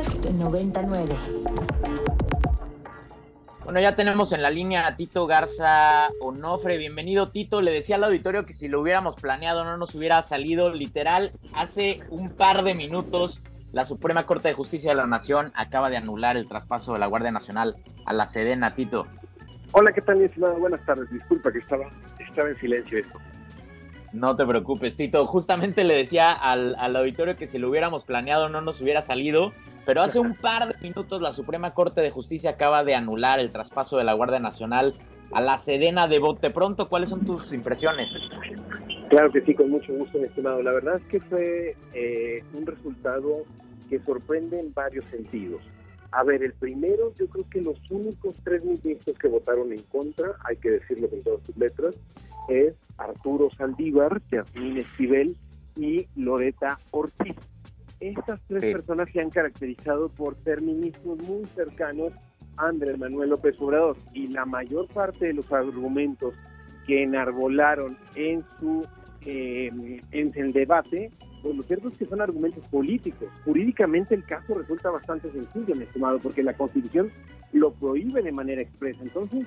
Budapest 99. Bueno, ya tenemos en la línea a Tito Garza Onofre. Bienvenido, Tito. Le decía al auditorio que si lo hubiéramos planeado no nos hubiera salido literal. Hace un par de minutos la Suprema Corte de Justicia de la Nación acaba de anular el traspaso de la Guardia Nacional a la Sedena, Tito. Hola, ¿qué tal, mi estimado? Buenas tardes. Disculpa que estaba, estaba en silencio esto. No te preocupes, Tito. Justamente le decía al, al, auditorio que si lo hubiéramos planeado no nos hubiera salido, pero hace un par de minutos la Suprema Corte de Justicia acaba de anular el traspaso de la Guardia Nacional a la Sedena de Bote Pronto. ¿Cuáles son tus impresiones? Claro que sí, con mucho gusto, mi estimado. La verdad es que fue eh, un resultado que sorprende en varios sentidos. A ver, el primero, yo creo que los únicos tres ministros que votaron en contra, hay que decirlo con todas sus letras, es Arturo Saldívar, Yasmín Esquivel y Loreta Ortiz. Estas tres sí. personas se han caracterizado por ser ministros muy cercanos a Andrés Manuel López Obrador y la mayor parte de los argumentos que enarbolaron en su eh, en el debate, pues lo cierto es que son argumentos políticos. Jurídicamente el caso resulta bastante sencillo, mi estimado, porque la Constitución lo prohíbe de manera expresa. Entonces,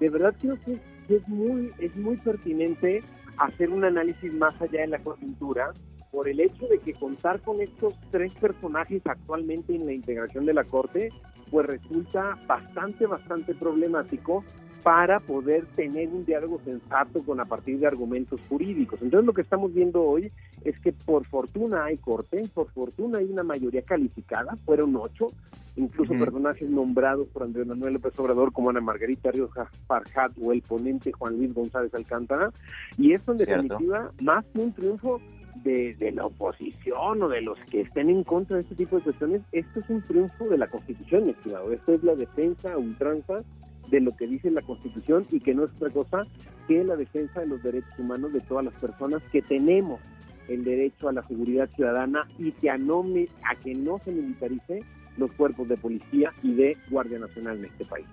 de verdad creo que es muy, es muy pertinente hacer un análisis más allá de la coyuntura por el hecho de que contar con estos tres personajes actualmente en la integración de la Corte, pues resulta bastante, bastante problemático para poder tener un diálogo sensato con a partir de argumentos jurídicos. Entonces lo que estamos viendo hoy es que por fortuna hay corte, por fortuna hay una mayoría calificada, fueron ocho, incluso uh -huh. personajes nombrados por Andrés Manuel López Obrador como Ana Margarita Ríos Farhat o el ponente Juan Luis González Alcántara, y esto en definitiva más que un triunfo de, la oposición o de los que estén en contra de este tipo de cuestiones, esto es un triunfo de la Constitución, estimado. Esto es la defensa ultranza de lo que dice la Constitución y que no es otra cosa que la defensa de los derechos humanos de todas las personas que tenemos el derecho a la seguridad ciudadana y que a, no, a que no se militarice los cuerpos de policía y de Guardia Nacional en este país.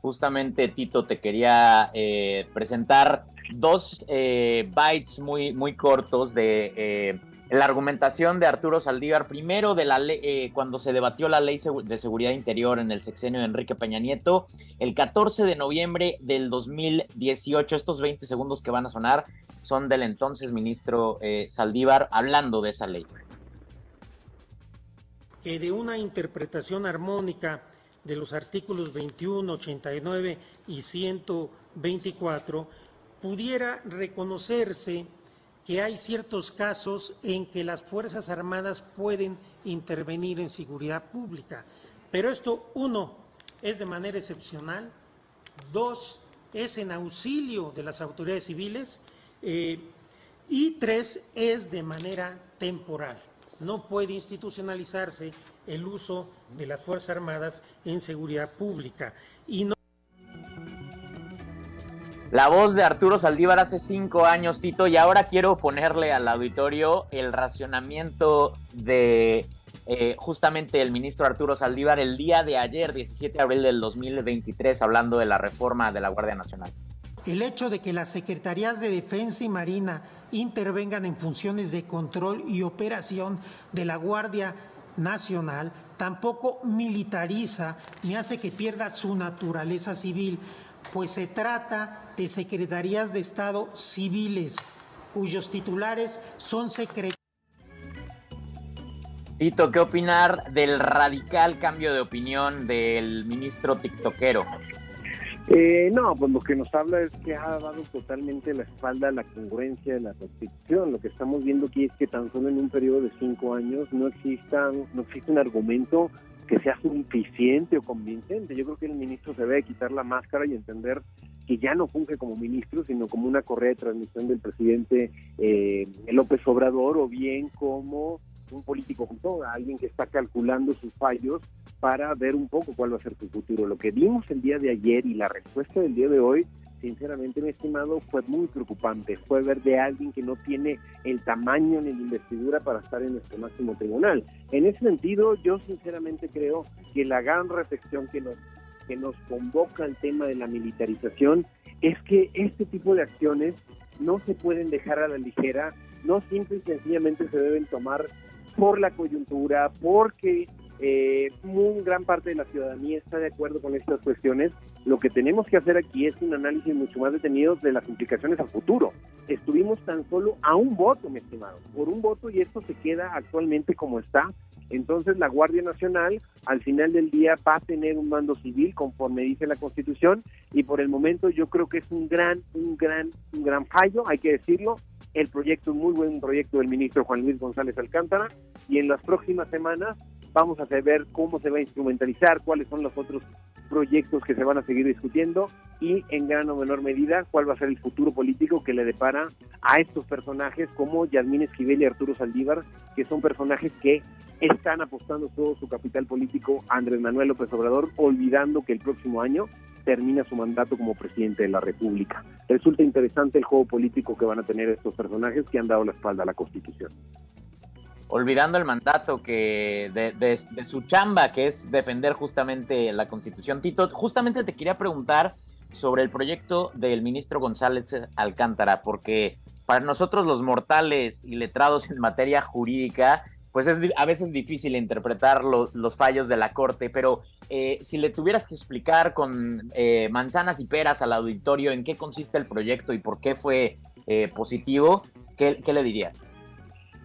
Justamente, Tito, te quería eh, presentar dos eh, bytes muy, muy cortos de eh, la argumentación de Arturo Saldívar, primero de la ley, eh, cuando se debatió la ley de seguridad interior en el sexenio de Enrique Peña Nieto, el 14 de noviembre del 2018. Estos 20 segundos que van a sonar son del entonces ministro eh, Saldívar hablando de esa ley. Que de una interpretación armónica de los artículos 21, 89 y 124 pudiera reconocerse que hay ciertos casos en que las Fuerzas Armadas pueden intervenir en seguridad pública. Pero esto, uno, es de manera excepcional, dos, es en auxilio de las autoridades civiles eh, y tres, es de manera temporal. No puede institucionalizarse el uso de las Fuerzas Armadas en seguridad pública. Y no la voz de Arturo Saldívar hace cinco años, Tito, y ahora quiero ponerle al auditorio el racionamiento de eh, justamente el ministro Arturo Saldívar el día de ayer, 17 de abril del 2023, hablando de la reforma de la Guardia Nacional. El hecho de que las secretarías de Defensa y Marina intervengan en funciones de control y operación de la Guardia Nacional tampoco militariza ni hace que pierda su naturaleza civil, pues se trata de secretarías de Estado civiles, cuyos titulares son secretarios. Tito, ¿qué opinar del radical cambio de opinión del ministro tiktokero? Eh, no, pues lo que nos habla es que ha dado totalmente la espalda a la congruencia de la Constitución. Lo que estamos viendo aquí es que tan solo en un periodo de cinco años no exista, no existe un argumento que sea suficiente o convincente. Yo creo que el ministro se debe quitar la máscara y entender que ya no funge como ministro, sino como una correa de transmisión del presidente eh, López Obrador o bien como un político junto a alguien que está calculando sus fallos para ver un poco cuál va a ser su futuro. Lo que vimos el día de ayer y la respuesta del día de hoy, sinceramente, mi estimado, fue muy preocupante. Fue ver de alguien que no tiene el tamaño ni la investidura para estar en nuestro máximo tribunal. En ese sentido, yo sinceramente creo que la gran reflexión que nos que nos convoca el tema de la militarización es que este tipo de acciones no se pueden dejar a la ligera, no simple y sencillamente se deben tomar por la coyuntura, porque eh, muy gran parte de la ciudadanía está de acuerdo con estas cuestiones. Lo que tenemos que hacer aquí es un análisis mucho más detenido de las implicaciones a futuro. Estuvimos tan solo a un voto, mi estimado, por un voto y esto se queda actualmente como está. Entonces la Guardia Nacional al final del día va a tener un mando civil conforme dice la Constitución y por el momento yo creo que es un gran, un gran, un gran fallo, hay que decirlo. El proyecto es muy buen proyecto del ministro Juan Luis González Alcántara y en las próximas semanas vamos a saber cómo se va a instrumentalizar, cuáles son los otros proyectos que se van a seguir discutiendo y en gran o menor medida cuál va a ser el futuro político que le depara a estos personajes como Yasmín Esquivel y Arturo Saldívar, que son personajes que están apostando todo su capital político Andrés Manuel López Obrador, olvidando que el próximo año termina su mandato como presidente de la República. Resulta interesante el juego político que van a tener estos personajes que han dado la espalda a la Constitución olvidando el mandato que de, su chamba, que es defender justamente la Constitución. Tito, justamente te quería preguntar sobre el proyecto del ministro González Alcántara, porque para nosotros los mortales y letrados en materia jurídica, pues es a veces difícil interpretar los fallos de la Corte, pero eh, si le tuvieras que explicar con eh, manzanas y peras al auditorio en qué consiste el proyecto y por qué fue eh, positivo, ¿qué, ¿qué le dirías?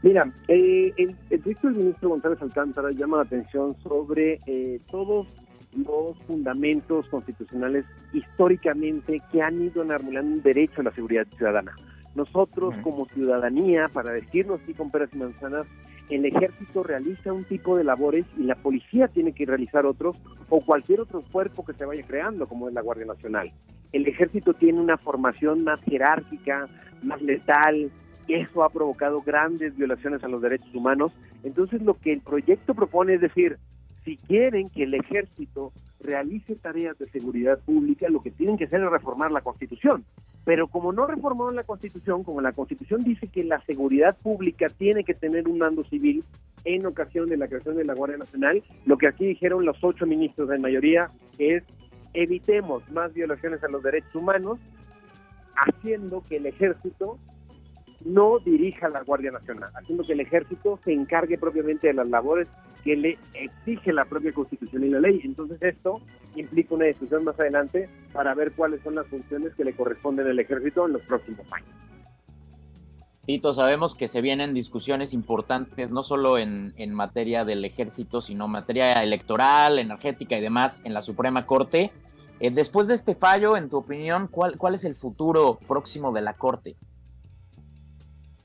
Mira, eh, el, el del ministro González Alcántara llama la atención sobre eh, todos los fundamentos constitucionales históricamente que han ido enarbolando un derecho a la seguridad ciudadana. Nosotros como ciudadanía, para decirnos así con peras y manzanas, el ejército realiza un tipo de labores y la policía tiene que realizar otros o cualquier otro cuerpo que se vaya creando, como es la Guardia Nacional. El ejército tiene una formación más jerárquica, más letal, eso ha provocado grandes violaciones a los derechos humanos. Entonces lo que el proyecto propone es decir, si quieren que el ejército realice tareas de seguridad pública, lo que tienen que hacer es reformar la Constitución. Pero como no reformaron la Constitución, como la Constitución dice que la seguridad pública tiene que tener un mando civil en ocasión de la creación de la Guardia Nacional, lo que aquí dijeron los ocho ministros de mayoría es evitemos más violaciones a los derechos humanos, haciendo que el ejército no dirija la Guardia Nacional, haciendo que el ejército se encargue propiamente de las labores que le exige la propia Constitución y la ley. Entonces esto implica una discusión más adelante para ver cuáles son las funciones que le corresponden al ejército en los próximos años. Tito, sabemos que se vienen discusiones importantes, no solo en, materia del ejército, sino en materia electoral, energética y demás en la Suprema Corte. Eh, después de este fallo, en tu opinión, ¿cuál, ¿cuál es el futuro próximo de la Corte?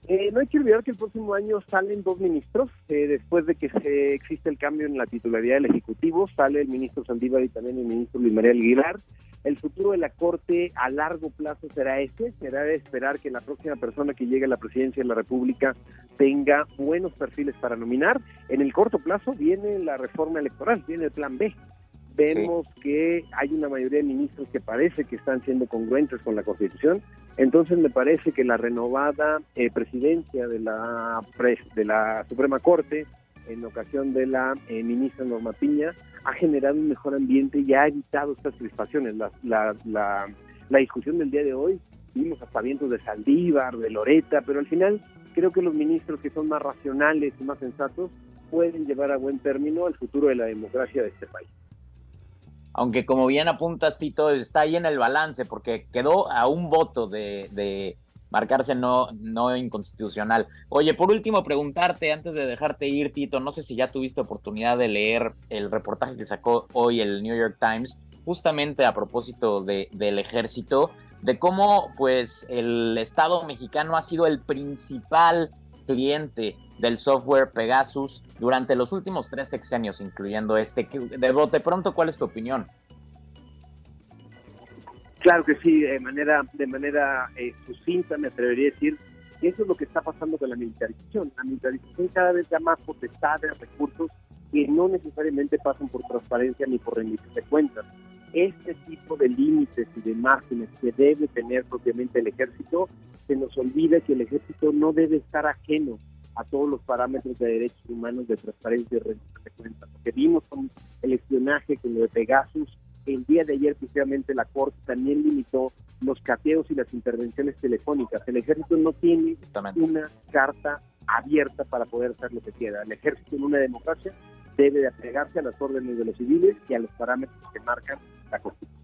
Eh, no hay que olvidar que el próximo año salen dos ministros, eh, después de que se existe el cambio en la titularidad del Ejecutivo, sale el ministro Sandívar y también el ministro Luis María Aguilar. El futuro de la Corte a largo plazo será este, será de esperar que la próxima persona que llegue a la presidencia de la República tenga buenos perfiles para nominar. En el corto plazo viene la reforma electoral, viene el plan B vemos que hay una mayoría de ministros que parece que están siendo congruentes con la Constitución. Entonces me parece que la renovada eh, presidencia de la de la Suprema Corte en ocasión de la eh, ministra Norma Piña ha generado un mejor ambiente y ha evitado estas crispaciones. La, la, la, la discusión del día de hoy vimos aspavientos de Saldívar, de Loreta, pero al final creo que los ministros que son más racionales y más sensatos pueden llevar a buen término el futuro de la democracia de este país aunque como bien apuntas, Tito, está ahí en el balance, porque quedó a un voto de, marcarse no, no inconstitucional. Oye, por último, preguntarte, antes de dejarte ir, Tito, no sé si ya tuviste oportunidad de leer el reportaje que sacó hoy el New York Times, justamente a propósito de, del ejército, de cómo pues el Estado mexicano ha sido el principal cliente del software Pegasus durante los últimos tres sexenios, incluyendo este. De bote pronto, ¿cuál es tu opinión? Claro que sí, de manera, de manera eh, sucinta me atrevería a decir que eso es lo que está pasando con la militarización. La militarización cada vez da más potestad de recursos que no necesariamente pasan por transparencia ni por rendición de cuentas. Este tipo de límites y de márgenes que debe tener propiamente el ejército, se nos olvida que el ejército no debe estar ajeno a todos los parámetros de derechos humanos, de transparencia y rendición de cuentas. Porque vimos con el espionaje, con lo de Pegasus, el día de ayer precisamente la Corte también limitó los cateos y las intervenciones telefónicas. El ejército no tiene una carta abierta para poder hacer lo que quiera. El ejército en una democracia debe de apegarse a las órdenes de los civiles y a los parámetros que marcan la Constitución.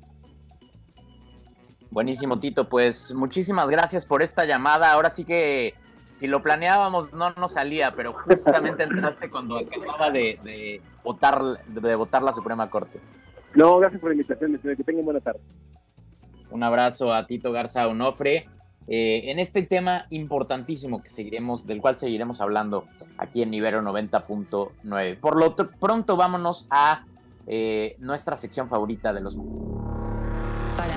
Buenísimo, Tito. Pues muchísimas gracias por esta llamada. Ahora sí que si lo planeábamos no nos salía, pero justamente entraste cuando acababa de, votar de votar la Suprema Corte. No, gracias por la invitación, que tengan buena tarde. Un abrazo a Tito Garza Onofre. Eh, en este tema importantísimo que seguiremos, del cual seguiremos hablando aquí en Ibero 90.9. Por lo pronto vámonos a eh, nuestra sección favorita de los para